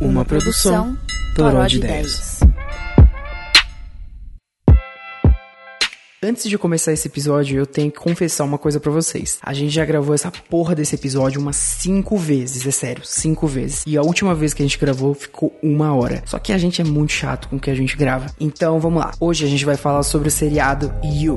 Uma produção Toró de Ideias. Antes de começar esse episódio, eu tenho que confessar uma coisa para vocês. A gente já gravou essa porra desse episódio umas cinco vezes, é sério, cinco vezes. E a última vez que a gente gravou ficou uma hora. Só que a gente é muito chato com o que a gente grava. Então vamos lá. Hoje a gente vai falar sobre o seriado You.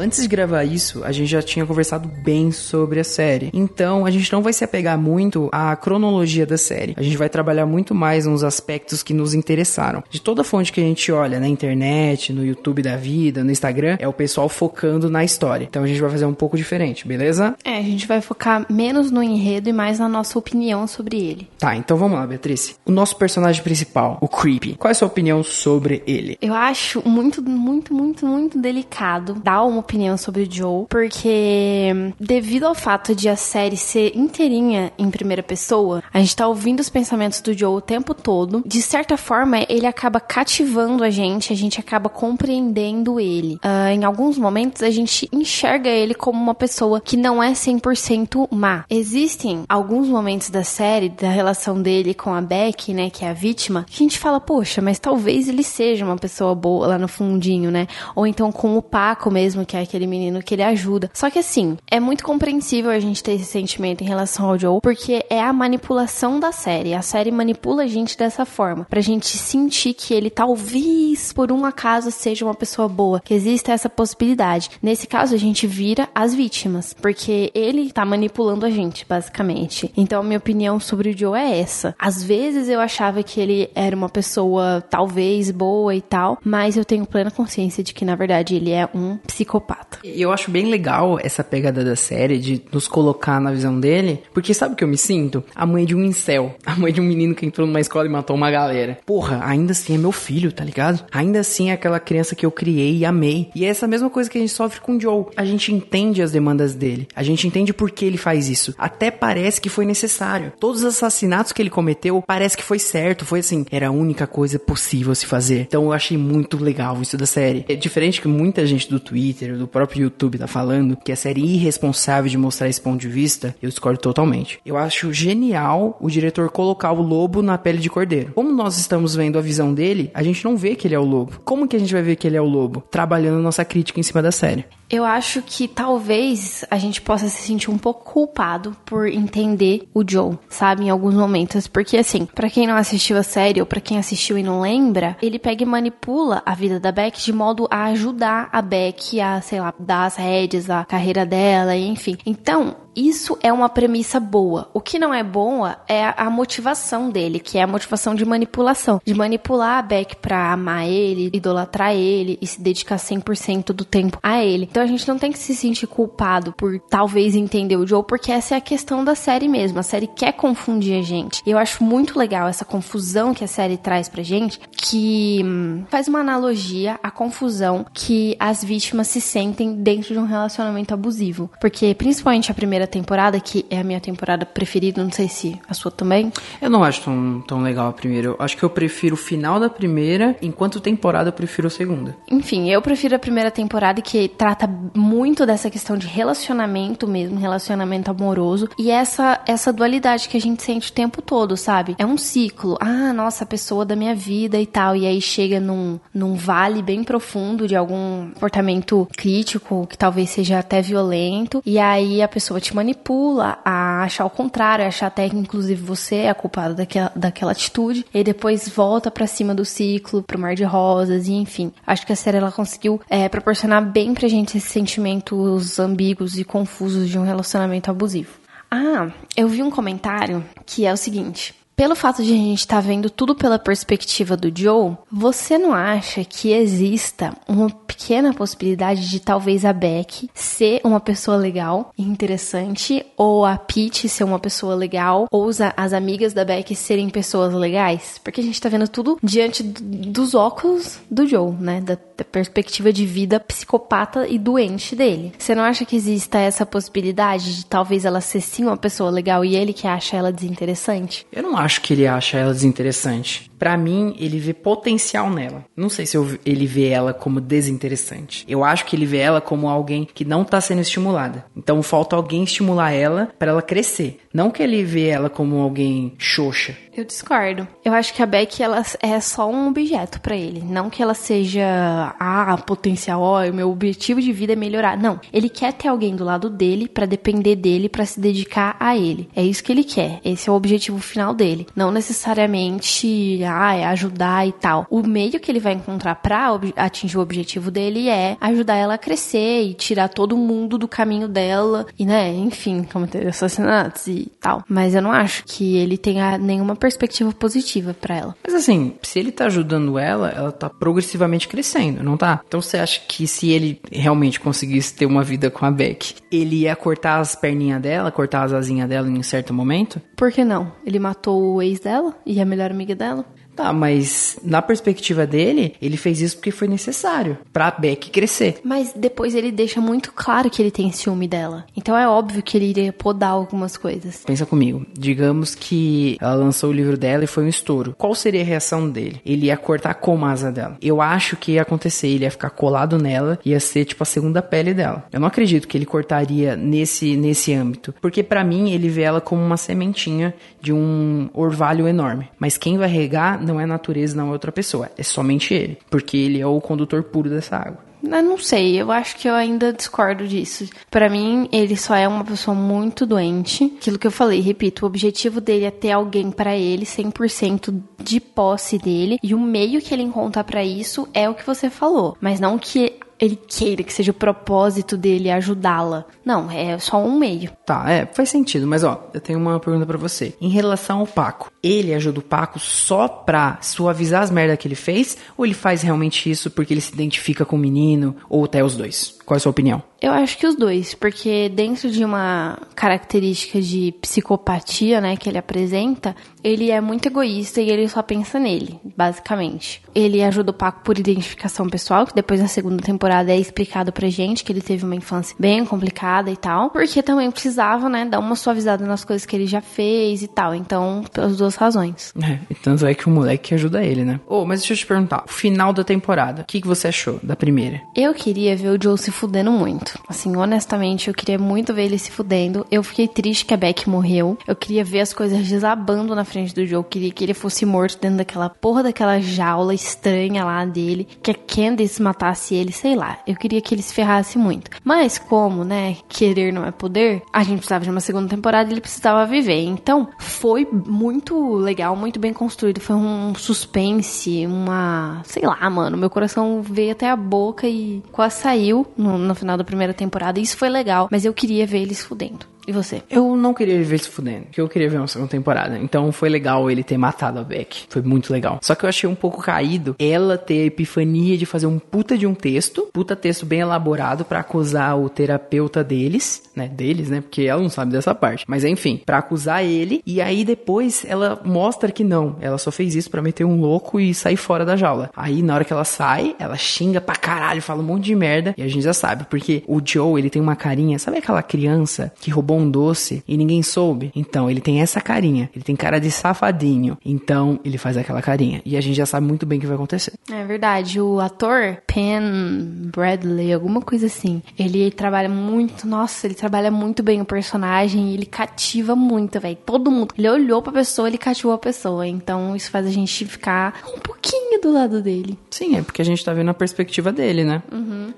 Antes de gravar isso, a gente já tinha conversado bem sobre a série. Então, a gente não vai se apegar muito à cronologia da série. A gente vai trabalhar muito mais nos aspectos que nos interessaram. De toda fonte que a gente olha na internet, no YouTube da vida, no Instagram, é o pessoal focando na história. Então, a gente vai fazer um pouco diferente, beleza? É, a gente vai focar menos no enredo e mais na nossa opinião sobre ele. Tá, então vamos lá, Beatriz. O nosso personagem principal, o Creepy. Qual é a sua opinião sobre ele? Eu acho muito, muito, muito, muito delicado dar uma opinião sobre o Joe, porque devido ao fato de a série ser inteirinha em primeira pessoa, a gente tá ouvindo os pensamentos do Joe o tempo todo. De certa forma, ele acaba cativando a gente, a gente acaba compreendendo ele. Uh, em alguns momentos, a gente enxerga ele como uma pessoa que não é 100% má. Existem alguns momentos da série, da relação dele com a Beck, né, que é a vítima, que a gente fala, poxa, mas talvez ele seja uma pessoa boa lá no fundinho, né? Ou então com o Paco mesmo, que é aquele menino que ele ajuda. Só que assim, é muito compreensível a gente ter esse sentimento em relação ao Joe, porque é a manipulação da série. A série manipula a gente dessa forma, pra gente sentir que ele talvez, por um acaso, seja uma pessoa boa, que exista essa possibilidade. Nesse caso, a gente vira as vítimas, porque ele tá manipulando a gente, basicamente. Então, a minha opinião sobre o Joe é essa. Às vezes eu achava que ele era uma pessoa talvez boa e tal, mas eu tenho plena consciência de que na verdade ele é um psicopata. E eu acho bem legal essa pegada da série de nos colocar na visão dele, porque sabe o que eu me sinto? A mãe de um incel, a mãe de um menino que entrou numa escola e matou uma galera. Porra, ainda assim é meu filho, tá ligado? Ainda assim é aquela criança que eu criei e amei. E é essa mesma coisa que a gente sofre com o Joe. A gente entende as demandas dele, a gente entende por que ele faz isso. Até parece que foi necessário. Todos os assassinatos que ele cometeu, parece que foi certo, foi assim, era a única coisa possível se fazer. Então eu achei muito legal isso da série. É diferente que muita gente do Twitter, do próprio YouTube tá falando, que a série irresponsável de mostrar esse ponto de vista, eu discordo totalmente. Eu acho genial o diretor colocar o lobo na pele de cordeiro. Como nós estamos vendo a visão dele, a gente não vê que ele é o lobo. Como que a gente vai ver que ele é o lobo? Trabalhando nossa crítica em cima da série. Eu acho que talvez a gente possa se sentir um pouco culpado por entender o Joe, sabe, em alguns momentos, porque assim, para quem não assistiu a série ou para quem assistiu e não lembra, ele pega e manipula a vida da Beck de modo a ajudar a Beck a, sei lá, dar as rédeas à carreira dela, enfim. Então, isso é uma premissa boa. O que não é boa é a motivação dele, que é a motivação de manipulação. De manipular a Beck pra amar ele, idolatrar ele e se dedicar 100% do tempo a ele. Então a gente não tem que se sentir culpado por talvez entender o Joe, porque essa é a questão da série mesmo. A série quer confundir a gente. E eu acho muito legal essa confusão que a série traz pra gente, que hum, faz uma analogia à confusão que as vítimas se sentem dentro de um relacionamento abusivo. Porque principalmente a primeira temporada, que é a minha temporada preferida, não sei se a sua também. Eu não acho tão, tão legal a primeira. Eu acho que eu prefiro o final da primeira, enquanto temporada eu prefiro a segunda. Enfim, eu prefiro a primeira temporada que trata muito dessa questão de relacionamento mesmo, relacionamento amoroso e essa essa dualidade que a gente sente o tempo todo, sabe? É um ciclo. Ah, nossa, a pessoa da minha vida e tal, e aí chega num, num vale bem profundo de algum comportamento crítico, que talvez seja até violento, e aí a pessoa te manipula a achar o contrário, a achar até que inclusive você é a culpada daquela, daquela atitude, e depois volta para cima do ciclo, pro mar de rosas, e enfim. Acho que a série ela conseguiu é, proporcionar bem pra gente esses sentimentos ambíguos e confusos de um relacionamento abusivo. Ah, eu vi um comentário que é o seguinte pelo fato de a gente estar tá vendo tudo pela perspectiva do Joe, você não acha que exista uma pequena possibilidade de talvez a Beck ser uma pessoa legal e interessante, ou a Pete ser uma pessoa legal, ou as amigas da Beck serem pessoas legais? Porque a gente tá vendo tudo diante dos óculos do Joe, né? Da, da perspectiva de vida psicopata e doente dele. Você não acha que exista essa possibilidade de talvez ela ser sim uma pessoa legal e ele que acha ela desinteressante? Eu não acho acho que ele acha ela desinteressante. Pra mim, ele vê potencial nela. Não sei se eu- ele vê ela como desinteressante. Eu acho que ele vê ela como alguém que não tá sendo estimulada. Então falta alguém estimular ela pra ela crescer. Não que ele vê ela como alguém xoxa. Eu discordo. Eu acho que a Beck ela é só um objeto pra ele, não que ela seja ah, potencial, ó, o meu objetivo de vida é melhorar. Não, ele quer ter alguém do lado dele pra depender dele, pra se dedicar a ele. É isso que ele quer. Esse é o objetivo final dele, não necessariamente ah, é ajudar e tal. O meio que ele vai encontrar pra atingir o objetivo dele é ajudar ela a crescer e tirar todo mundo do caminho dela e, né, enfim, cometer assassinatos e tal. Mas eu não acho que ele tenha nenhuma perspectiva positiva pra ela. Mas assim, se ele tá ajudando ela, ela tá progressivamente crescendo, não tá? Então você acha que se ele realmente conseguisse ter uma vida com a Beck, ele ia cortar as perninhas dela, cortar as asinhas dela em um certo momento? Por que não? Ele matou o ex dela e a melhor amiga dela? Tá, mas na perspectiva dele, ele fez isso porque foi necessário pra Beck crescer. Mas depois ele deixa muito claro que ele tem ciúme dela. Então é óbvio que ele iria podar algumas coisas. Pensa comigo, digamos que ela lançou o livro dela e foi um estouro. Qual seria a reação dele? Ele ia cortar como a asa dela. Eu acho que ia acontecer, ele ia ficar colado nela, ia ser tipo a segunda pele dela. Eu não acredito que ele cortaria nesse nesse âmbito, porque pra mim ele vê ela como uma sementinha de um orvalho enorme. Mas quem vai regar não é a natureza, não é outra pessoa, é somente ele, porque ele é o condutor puro dessa água. Eu não sei, eu acho que eu ainda discordo disso. Pra mim, ele só é uma pessoa muito doente. Aquilo que eu falei, repito, o objetivo dele é ter alguém pra ele 100% de posse dele e o meio que ele encontra pra isso é o que você falou, mas não que ele queira que seja o propósito dele ajudá-la. Não, é só um meio. Tá, é, faz sentido, mas ó, eu tenho uma pergunta pra você. Em relação ao Paco, ele ajuda o Paco só pra suavizar as merdas que ele fez? Ou ele faz realmente isso porque ele se identifica com o menino? Ou até os dois? Qual é a sua opinião? Eu acho que os dois, porque dentro de uma característica de psicopatia, né, que ele apresenta, ele é muito egoísta e ele só pensa nele, basicamente. Ele ajuda o Paco por identificação pessoal, que depois na segunda temporada é explicado pra gente que ele teve uma infância bem complicada e tal, porque também precisava, né, dar uma suavizada nas coisas que ele já fez e tal. Então, pelas duas razões. É, e tanto é que o moleque ajuda ele, né? Ô, mas deixa eu te perguntar, o final da temporada, o que, que você achou da primeira? Eu queria ver o Joe se fudendo muito. Assim, honestamente, eu queria muito ver ele se fudendo. Eu fiquei triste que a Beck morreu. Eu queria ver as coisas desabando na frente do Joe. Queria que ele fosse morto dentro daquela porra daquela jaula estranha lá dele. Que a Candice matasse ele, sei lá. Eu queria que ele se ferrasse muito. Mas como, né, querer não é poder, a gente precisava de uma segunda temporada e ele precisava viver. Então, foi muito legal, muito bem construído. Foi um suspense, uma. Sei lá, mano. Meu coração veio até a boca e quase saiu no, no final da primeira temporada. Isso foi legal, mas eu queria ver eles fudendo. E você? Eu não queria ver se fudendo, porque eu queria ver uma segunda temporada. Então foi legal ele ter matado a Beck. Foi muito legal. Só que eu achei um pouco caído ela ter a epifania de fazer um puta de um texto, puta texto bem elaborado pra acusar o terapeuta deles, né? Deles, né? Porque ela não sabe dessa parte. Mas enfim, pra acusar ele. E aí depois ela mostra que não. Ela só fez isso pra meter um louco e sair fora da jaula. Aí na hora que ela sai, ela xinga pra caralho, fala um monte de merda. E a gente já sabe, porque o Joe, ele tem uma carinha, sabe aquela criança que roubou um doce e ninguém soube? Então, ele tem essa carinha. Ele tem cara de safadinho. Então, ele faz aquela carinha. E a gente já sabe muito bem o que vai acontecer. É verdade, o ator Penn Bradley, alguma coisa assim, ele trabalha muito, nossa, ele trabalha muito bem o personagem, ele cativa muito, velho. Todo mundo. Ele olhou pra pessoa, ele cativou a pessoa. Então isso faz a gente ficar um pouquinho do lado dele. Sim, é porque a gente tá vendo a perspectiva dele, né?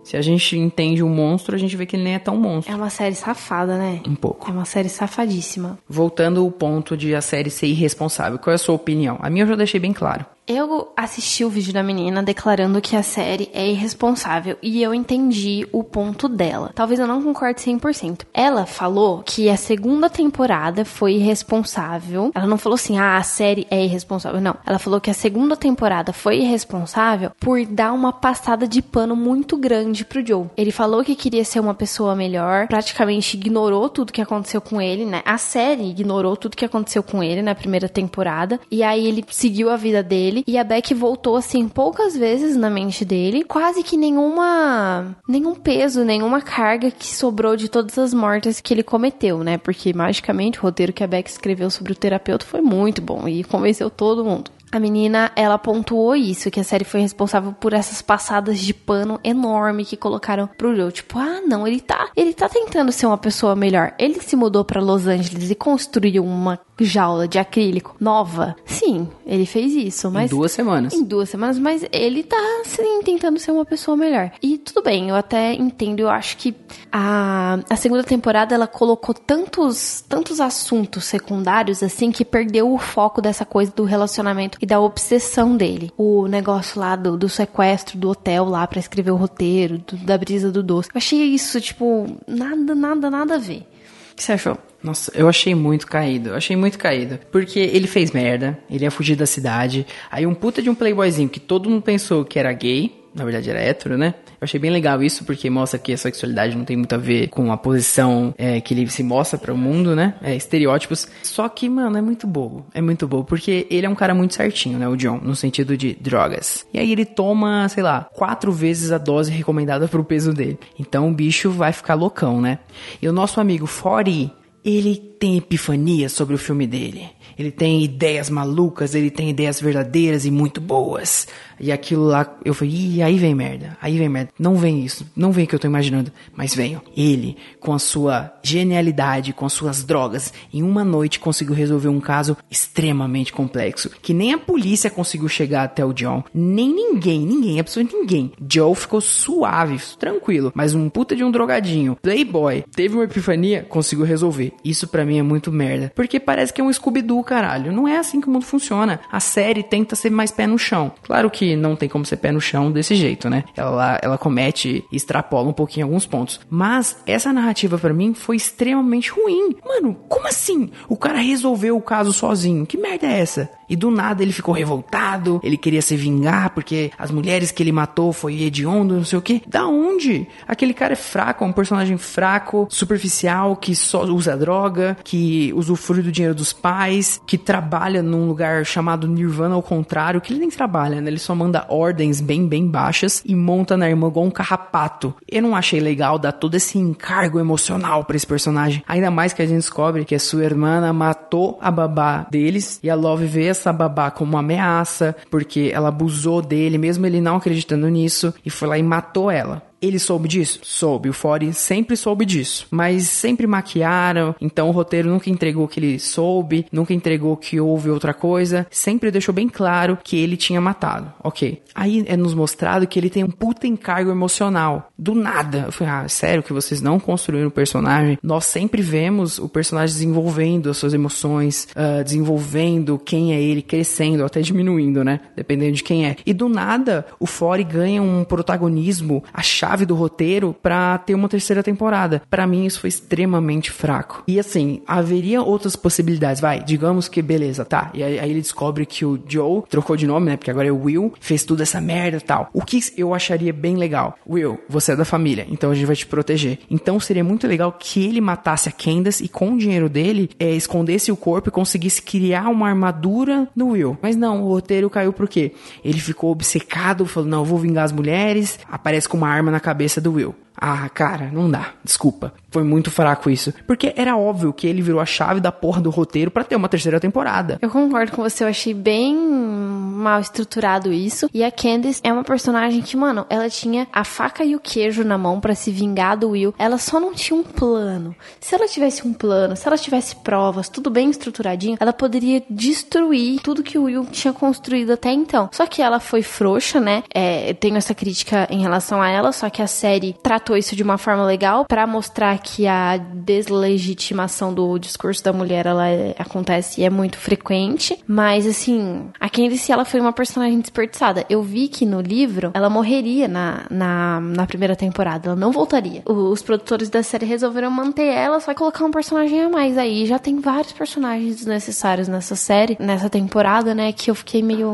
Se a gente entende o monstro, a gente vê que ele nem é tão monstro. É uma série safada, né? Pouco. É uma série safadíssima. Voltando ao ponto de a série ser irresponsável, qual é a sua opinião? A minha eu já deixei bem claro. Eu assisti o vídeo da menina declarando que a série é irresponsável e eu entendi o ponto dela. Talvez eu não concorde 100%. Ela falou que a segunda temporada foi irresponsável. Ela não falou assim, ah, a série é irresponsável. Não. Ela falou que a segunda temporada foi irresponsável por dar uma passada de pano muito grande pro Joe. Ele falou que queria ser uma pessoa melhor, praticamente ignorou tudo que aconteceu com ele, né? A série ignorou tudo que aconteceu com ele na primeira temporada. E aí ele seguiu a vida dele e a Beck voltou assim poucas vezes na mente dele, quase que nenhuma nenhum peso, nenhuma carga que sobrou de todas as mortes que ele cometeu, né? Porque magicamente o roteiro que a Beck escreveu sobre o terapeuta foi muito bom e convenceu todo mundo. A menina, ela pontuou isso, que a série foi responsável por essas passadas de pano enorme que colocaram pro Joe. Tipo, ah, não, ele tá, ele tá tentando ser uma pessoa melhor. Ele se mudou para Los Angeles e construiu uma jaula de acrílico nova. Sim, ele fez isso, mas em duas semanas. Em duas semanas, mas ele tá sim tentando ser uma pessoa melhor. E tudo bem, eu até entendo, eu acho que a, a segunda temporada ela colocou tantos tantos assuntos secundários assim que perdeu o foco dessa coisa do relacionamento e da obsessão dele. O negócio lá do, do sequestro do hotel lá para escrever o roteiro, do, da brisa do doce. Eu achei isso, tipo, nada, nada, nada a ver. O que você achou? Nossa, eu achei muito caído. Eu achei muito caído. Porque ele fez merda, ele ia fugir da cidade. Aí um puta de um playboyzinho que todo mundo pensou que era gay, na verdade era hétero, né? Eu achei bem legal isso, porque mostra que a sexualidade não tem muito a ver com a posição é, que ele se mostra para o mundo, né? É, estereótipos. Só que, mano, é muito bobo. É muito bobo, porque ele é um cara muito certinho, né? O John, no sentido de drogas. E aí ele toma, sei lá, quatro vezes a dose recomendada pro peso dele. Então o bicho vai ficar loucão, né? E o nosso amigo Fori, ele tem epifania sobre o filme dele. Ele tem ideias malucas, ele tem ideias verdadeiras e muito boas. E aquilo lá, eu falei, ih, aí vem merda, aí vem merda. Não vem isso, não vem o que eu tô imaginando, mas venho. Ele, com a sua genialidade, com as suas drogas, em uma noite conseguiu resolver um caso extremamente complexo, que nem a polícia conseguiu chegar até o John, nem ninguém, ninguém, absolutamente ninguém. Joe ficou suave, tranquilo, mas um puta de um drogadinho, playboy, teve uma epifania, conseguiu resolver. Isso para mim é muito merda, porque parece que é um Scooby-Doo, caralho. Não é assim que o mundo funciona. A série tenta ser mais pé no chão. Claro que não tem como ser pé no chão desse jeito, né? Ela, ela comete e extrapola um pouquinho alguns pontos. Mas essa narrativa para mim foi extremamente ruim. Mano, como assim? O cara resolveu o caso sozinho. Que merda é essa? E do nada ele ficou revoltado, ele queria se vingar porque as mulheres que ele matou foi hediondo, não sei o que. Da onde? Aquele cara é fraco, é um personagem fraco, superficial, que só usa droga, que usufrui do dinheiro dos pais, que trabalha num lugar chamado Nirvana ao contrário, que ele nem trabalha, né? Ele só manda ordens bem, bem baixas e monta na irmã igual um carrapato. Eu não achei legal dar todo esse encargo emocional para esse personagem. Ainda mais que a gente descobre que a sua irmã matou a babá deles e a Love vê essa babá como uma ameaça, porque ela abusou dele, mesmo ele não acreditando nisso, e foi lá e matou ela. Ele soube disso? Soube. O Fore sempre soube disso. Mas sempre maquiaram. Então o roteiro nunca entregou que ele soube, nunca entregou que houve outra coisa. Sempre deixou bem claro que ele tinha matado. Ok. Aí é nos mostrado que ele tem um puta encargo emocional. Do nada. Eu falei, ah, sério que vocês não construíram o personagem? Nós sempre vemos o personagem desenvolvendo as suas emoções, uh, desenvolvendo quem é ele, crescendo, até diminuindo, né? Dependendo de quem é. E do nada, o Fore ganha um protagonismo achado chave do roteiro para ter uma terceira temporada. Para mim isso foi extremamente fraco. E assim, haveria outras possibilidades, vai, digamos que beleza, tá. E aí, aí ele descobre que o Joe trocou de nome, né? Porque agora é Will, fez toda essa merda e tal. O que eu acharia bem legal? Will, você é da família, então a gente vai te proteger. Então seria muito legal que ele matasse a Candace e com o dinheiro dele é, escondesse o corpo e conseguisse criar uma armadura no Will. Mas não, o roteiro caiu por quê? Ele ficou obcecado, falou: não, eu vou vingar as mulheres. Aparece com uma arma na cabeça do Will. Ah, cara, não dá. Desculpa. Foi muito fraco isso. Porque era óbvio que ele virou a chave da porra do roteiro para ter uma terceira temporada. Eu concordo com você, eu achei bem mal estruturado isso. E a Candice é uma personagem que, mano, ela tinha a faca e o queijo na mão para se vingar do Will. Ela só não tinha um plano. Se ela tivesse um plano, se ela tivesse provas, tudo bem estruturadinho, ela poderia destruir tudo que o Will tinha construído até então. Só que ela foi frouxa, né? É, tenho essa crítica em relação a ela, só que a série tratou isso de uma forma legal para mostrar que a deslegitimação do discurso da mulher ela é, acontece e é muito frequente, mas assim, a Candice ela foi uma personagem desperdiçada. Eu vi que no livro ela morreria na, na, na primeira temporada, ela não voltaria. Os produtores da série resolveram manter ela, só colocar um personagem a mais aí. Já tem vários personagens desnecessários nessa série, nessa temporada, né, que eu fiquei meio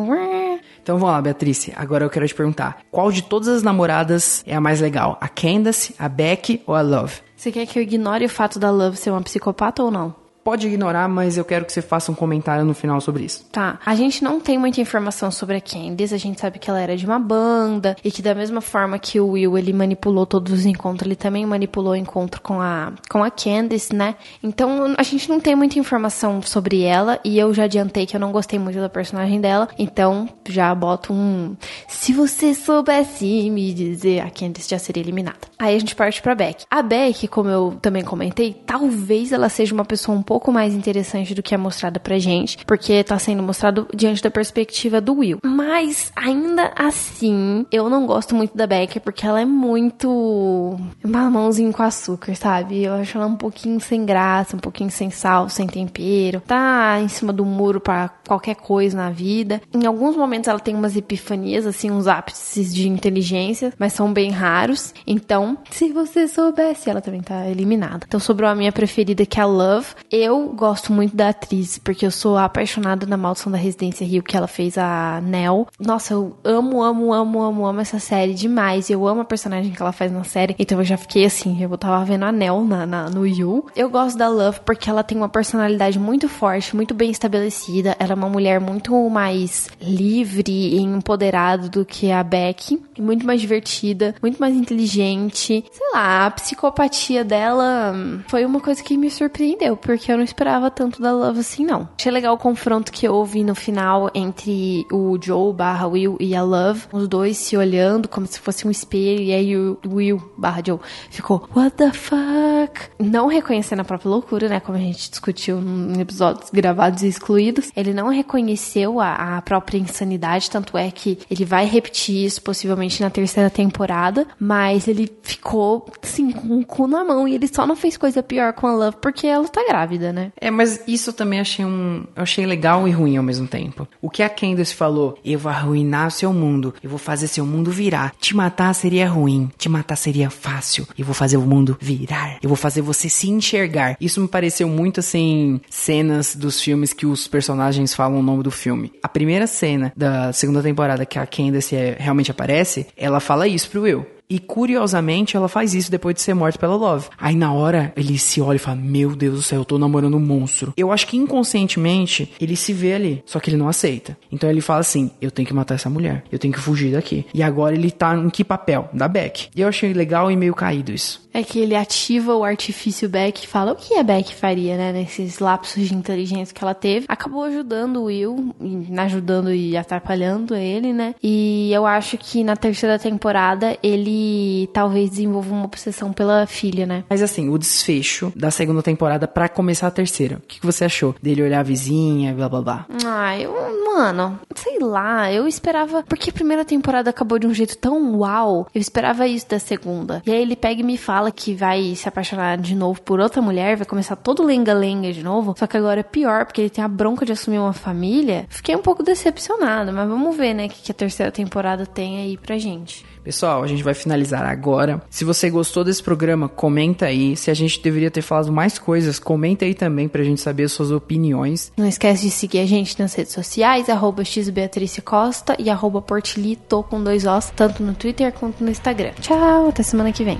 então vamos lá, Beatrice. Agora eu quero te perguntar: qual de todas as namoradas é a mais legal? A Candace, a Beck ou a Love? Você quer que eu ignore o fato da Love ser uma psicopata ou não? Pode ignorar, mas eu quero que você faça um comentário no final sobre isso. Tá. A gente não tem muita informação sobre a Candice. A gente sabe que ela era de uma banda e que da mesma forma que o Will ele manipulou todos os encontros, ele também manipulou o encontro com a com a Candice, né? Então a gente não tem muita informação sobre ela e eu já adiantei que eu não gostei muito da personagem dela. Então já boto um se você soubesse me dizer, a Candice já seria eliminada. Aí a gente parte pra Beck. A Beck, como eu também comentei, talvez ela seja uma pessoa um pouco mais interessante do que é mostrada pra gente, porque tá sendo mostrado diante da perspectiva do Will. Mas ainda assim, eu não gosto muito da Beck porque ela é muito mamãozinho com açúcar, sabe? Eu acho ela um pouquinho sem graça, um pouquinho sem sal, sem tempero. Tá em cima do muro para qualquer coisa na vida. Em alguns momentos ela tem umas epifanias, assim, uns ápices de inteligência, mas são bem raros. Então, se você soubesse, ela também tá eliminada. Então sobrou a minha preferida, que é a Love. Eu gosto muito da atriz, porque eu sou apaixonada na Maldição da Residência Rio, que ela fez a Nell. Nossa, eu amo, amo, amo, amo, amo essa série demais. Eu amo a personagem que ela faz na série. Então eu já fiquei assim, eu tava vendo a Nell na, na, no Yu. Eu gosto da Love porque ela tem uma personalidade muito forte, muito bem estabelecida. Ela é uma mulher muito mais livre e empoderada do que a Beck. Muito mais divertida, muito mais inteligente. Sei lá, a psicopatia dela foi uma coisa que me surpreendeu, porque eu não esperava tanto da Love assim, não. Achei legal o confronto que houve no final entre o Joe barra Will e a Love. Os dois se olhando como se fosse um espelho. E aí o Will barra Joe ficou, what the fuck? Não reconhecendo a própria loucura, né? Como a gente discutiu em episódios gravados e excluídos. Ele não reconheceu a, a própria insanidade, tanto é que ele vai repetir isso possivelmente na terceira temporada. Mas ele ficou, assim, com o cu na mão. E ele só não fez coisa pior com a Love porque ela tá grávida, né? É, mas isso eu também achei um. Eu achei legal e ruim ao mesmo tempo. O que a Candace falou, eu vou arruinar o seu mundo, eu vou fazer seu mundo virar. Te matar seria ruim, te matar seria fácil. Eu vou fazer o mundo virar. Eu vou fazer você se enxergar. Isso me pareceu muito assim, cenas dos filmes que os personagens falam o nome do filme. A primeira cena da segunda temporada que a Candace é, realmente aparece, ela fala isso pro Will. E curiosamente, ela faz isso depois de ser morta pela Love. Aí na hora, ele se olha e fala: Meu Deus do céu, eu tô namorando um monstro. Eu acho que inconscientemente ele se vê ali, só que ele não aceita. Então ele fala assim: Eu tenho que matar essa mulher, eu tenho que fugir daqui. E agora ele tá em que papel? Da Beck. E eu achei legal e meio caído isso. É que ele ativa o artifício Beck e fala o que a Beck faria, né? Nesses lapsos de inteligência que ela teve. Acabou ajudando o Will, ajudando e atrapalhando ele, né? E eu acho que na terceira temporada ele talvez desenvolva uma obsessão pela filha, né? Mas assim, o desfecho da segunda temporada para começar a terceira. O que, que você achou? Dele olhar a vizinha, blá blá blá. Ah, eu, mano, sei lá, eu esperava. Porque a primeira temporada acabou de um jeito tão uau. Eu esperava isso da segunda. E aí ele pega e me fala que vai se apaixonar de novo por outra mulher, vai começar todo lenga-lenga de novo. Só que agora é pior, porque ele tem a bronca de assumir uma família. Fiquei um pouco decepcionada, mas vamos ver, né, o que, que a terceira temporada tem aí pra gente. Pessoal, a gente vai finalizar agora. Se você gostou desse programa, comenta aí. Se a gente deveria ter falado mais coisas, comenta aí também pra gente saber as suas opiniões. Não esquece de seguir a gente nas redes sociais, arroba xbeatricecosta e arroba portilito com dois Os, tanto no Twitter quanto no Instagram. Tchau, até semana que vem.